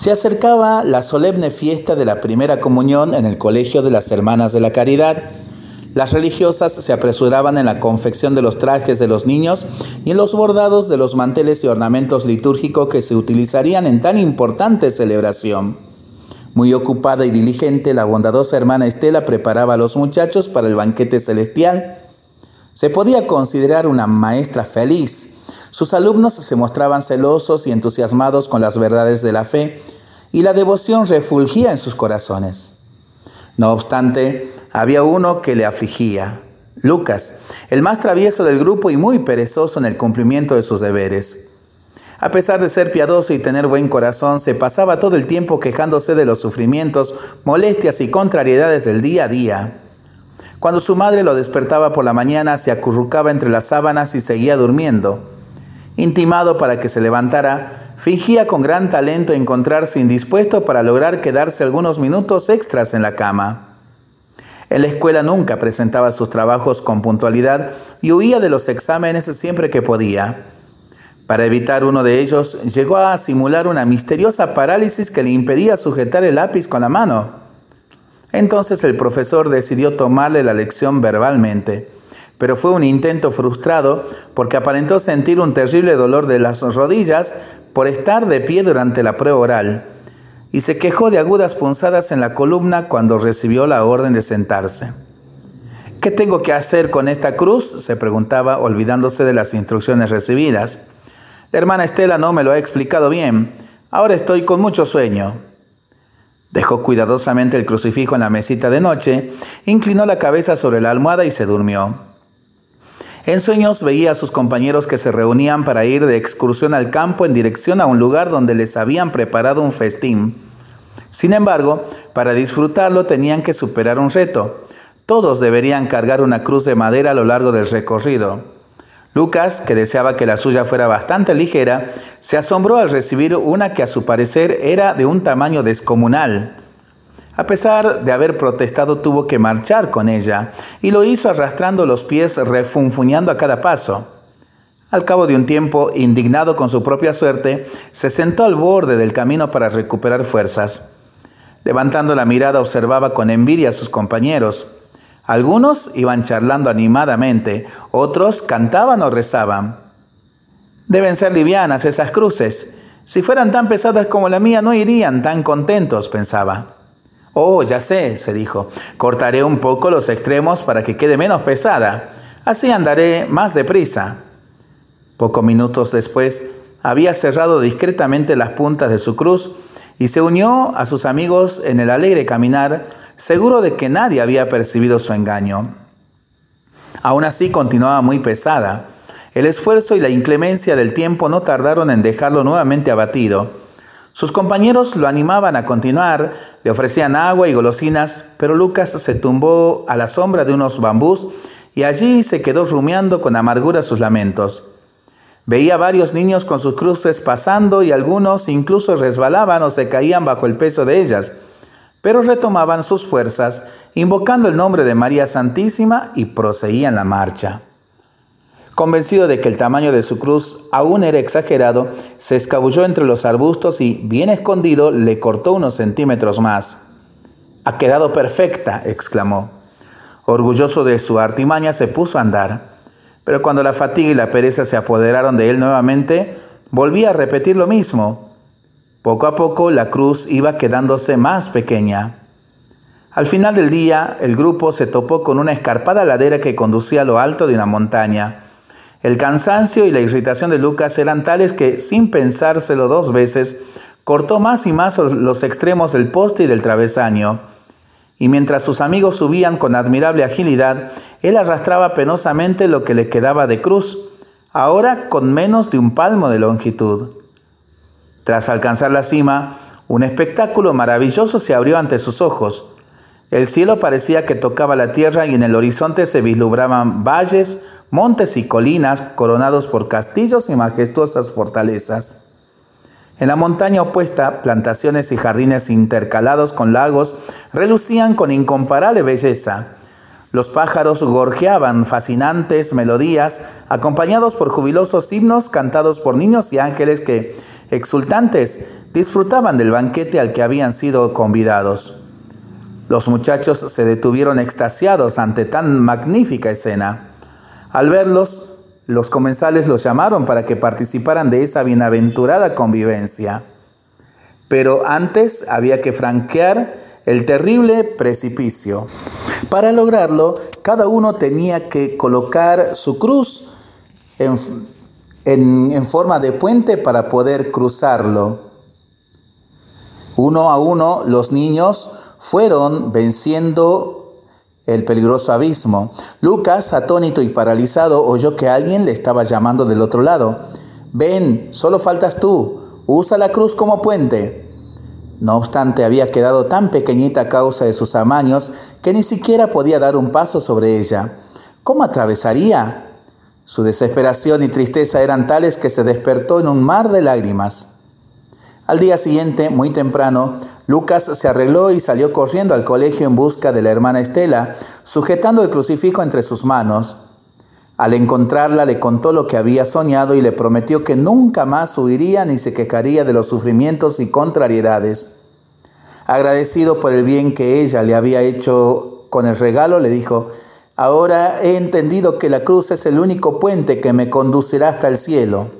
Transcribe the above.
Se acercaba la solemne fiesta de la primera comunión en el Colegio de las Hermanas de la Caridad. Las religiosas se apresuraban en la confección de los trajes de los niños y en los bordados de los manteles y ornamentos litúrgicos que se utilizarían en tan importante celebración. Muy ocupada y diligente, la bondadosa hermana Estela preparaba a los muchachos para el banquete celestial. Se podía considerar una maestra feliz, sus alumnos se mostraban celosos y entusiasmados con las verdades de la fe y la devoción refulgía en sus corazones. No obstante, había uno que le afligía, Lucas, el más travieso del grupo y muy perezoso en el cumplimiento de sus deberes. A pesar de ser piadoso y tener buen corazón, se pasaba todo el tiempo quejándose de los sufrimientos, molestias y contrariedades del día a día. Cuando su madre lo despertaba por la mañana, se acurrucaba entre las sábanas y seguía durmiendo. Intimado para que se levantara, fingía con gran talento encontrarse indispuesto para lograr quedarse algunos minutos extras en la cama. En la escuela nunca presentaba sus trabajos con puntualidad y huía de los exámenes siempre que podía. Para evitar uno de ellos, llegó a simular una misteriosa parálisis que le impedía sujetar el lápiz con la mano. Entonces el profesor decidió tomarle la lección verbalmente pero fue un intento frustrado porque aparentó sentir un terrible dolor de las rodillas por estar de pie durante la prueba oral y se quejó de agudas punzadas en la columna cuando recibió la orden de sentarse. ¿Qué tengo que hacer con esta cruz? se preguntaba olvidándose de las instrucciones recibidas. La hermana Estela no me lo ha explicado bien. Ahora estoy con mucho sueño. Dejó cuidadosamente el crucifijo en la mesita de noche, inclinó la cabeza sobre la almohada y se durmió. En sueños veía a sus compañeros que se reunían para ir de excursión al campo en dirección a un lugar donde les habían preparado un festín. Sin embargo, para disfrutarlo tenían que superar un reto. Todos deberían cargar una cruz de madera a lo largo del recorrido. Lucas, que deseaba que la suya fuera bastante ligera, se asombró al recibir una que a su parecer era de un tamaño descomunal. A pesar de haber protestado, tuvo que marchar con ella y lo hizo arrastrando los pies, refunfuñando a cada paso. Al cabo de un tiempo, indignado con su propia suerte, se sentó al borde del camino para recuperar fuerzas. Levantando la mirada observaba con envidia a sus compañeros. Algunos iban charlando animadamente, otros cantaban o rezaban. Deben ser livianas esas cruces. Si fueran tan pesadas como la mía, no irían tan contentos, pensaba. Oh, ya sé, se dijo, cortaré un poco los extremos para que quede menos pesada. Así andaré más deprisa. Pocos minutos después, había cerrado discretamente las puntas de su cruz y se unió a sus amigos en el alegre caminar, seguro de que nadie había percibido su engaño. Aún así continuaba muy pesada. El esfuerzo y la inclemencia del tiempo no tardaron en dejarlo nuevamente abatido. Sus compañeros lo animaban a continuar, le ofrecían agua y golosinas, pero Lucas se tumbó a la sombra de unos bambús y allí se quedó rumiando con amargura sus lamentos. Veía varios niños con sus cruces pasando y algunos incluso resbalaban o se caían bajo el peso de ellas, pero retomaban sus fuerzas, invocando el nombre de María Santísima y proseguían la marcha. Convencido de que el tamaño de su cruz aún era exagerado, se escabulló entre los arbustos y, bien escondido, le cortó unos centímetros más. Ha quedado perfecta, exclamó. Orgulloso de su artimaña, se puso a andar. Pero cuando la fatiga y la pereza se apoderaron de él nuevamente, volvía a repetir lo mismo. Poco a poco la cruz iba quedándose más pequeña. Al final del día, el grupo se topó con una escarpada ladera que conducía a lo alto de una montaña. El cansancio y la irritación de Lucas eran tales que, sin pensárselo dos veces, cortó más y más los extremos del poste y del travesaño. Y mientras sus amigos subían con admirable agilidad, él arrastraba penosamente lo que le quedaba de cruz, ahora con menos de un palmo de longitud. Tras alcanzar la cima, un espectáculo maravilloso se abrió ante sus ojos. El cielo parecía que tocaba la tierra y en el horizonte se vislumbraban valles, montes y colinas coronados por castillos y majestuosas fortalezas. En la montaña opuesta, plantaciones y jardines intercalados con lagos relucían con incomparable belleza. Los pájaros gorjeaban fascinantes melodías, acompañados por jubilosos himnos cantados por niños y ángeles que, exultantes, disfrutaban del banquete al que habían sido convidados. Los muchachos se detuvieron extasiados ante tan magnífica escena. Al verlos, los comensales los llamaron para que participaran de esa bienaventurada convivencia. Pero antes había que franquear el terrible precipicio. Para lograrlo, cada uno tenía que colocar su cruz en, en, forma de puente para poder cruzarlo. Uno a uno los niños fueron venciendo el peligroso abismo. Lucas, atónito y paralizado, oyó que alguien le estaba llamando del otro lado. Ven, solo faltas tú, usa la cruz como puente. No obstante, había quedado tan pequeñita a causa de sus amaños que ni siquiera podía dar un paso sobre ella. ¿Cómo atravesaría? Su desesperación y tristeza eran tales que se despertó en un mar de lágrimas. Al día siguiente, muy temprano, Lucas se arregló y salió corriendo al colegio en busca de la hermana Estela, sujetando el crucifijo entre sus manos. Al encontrarla le contó lo que había soñado y le prometió que nunca más huiría ni se quejaría de los sufrimientos y contrariedades. Agradecido por el bien que ella le había hecho con el regalo, le dijo, Ahora he entendido que la cruz es el único puente que me conducirá hasta el cielo.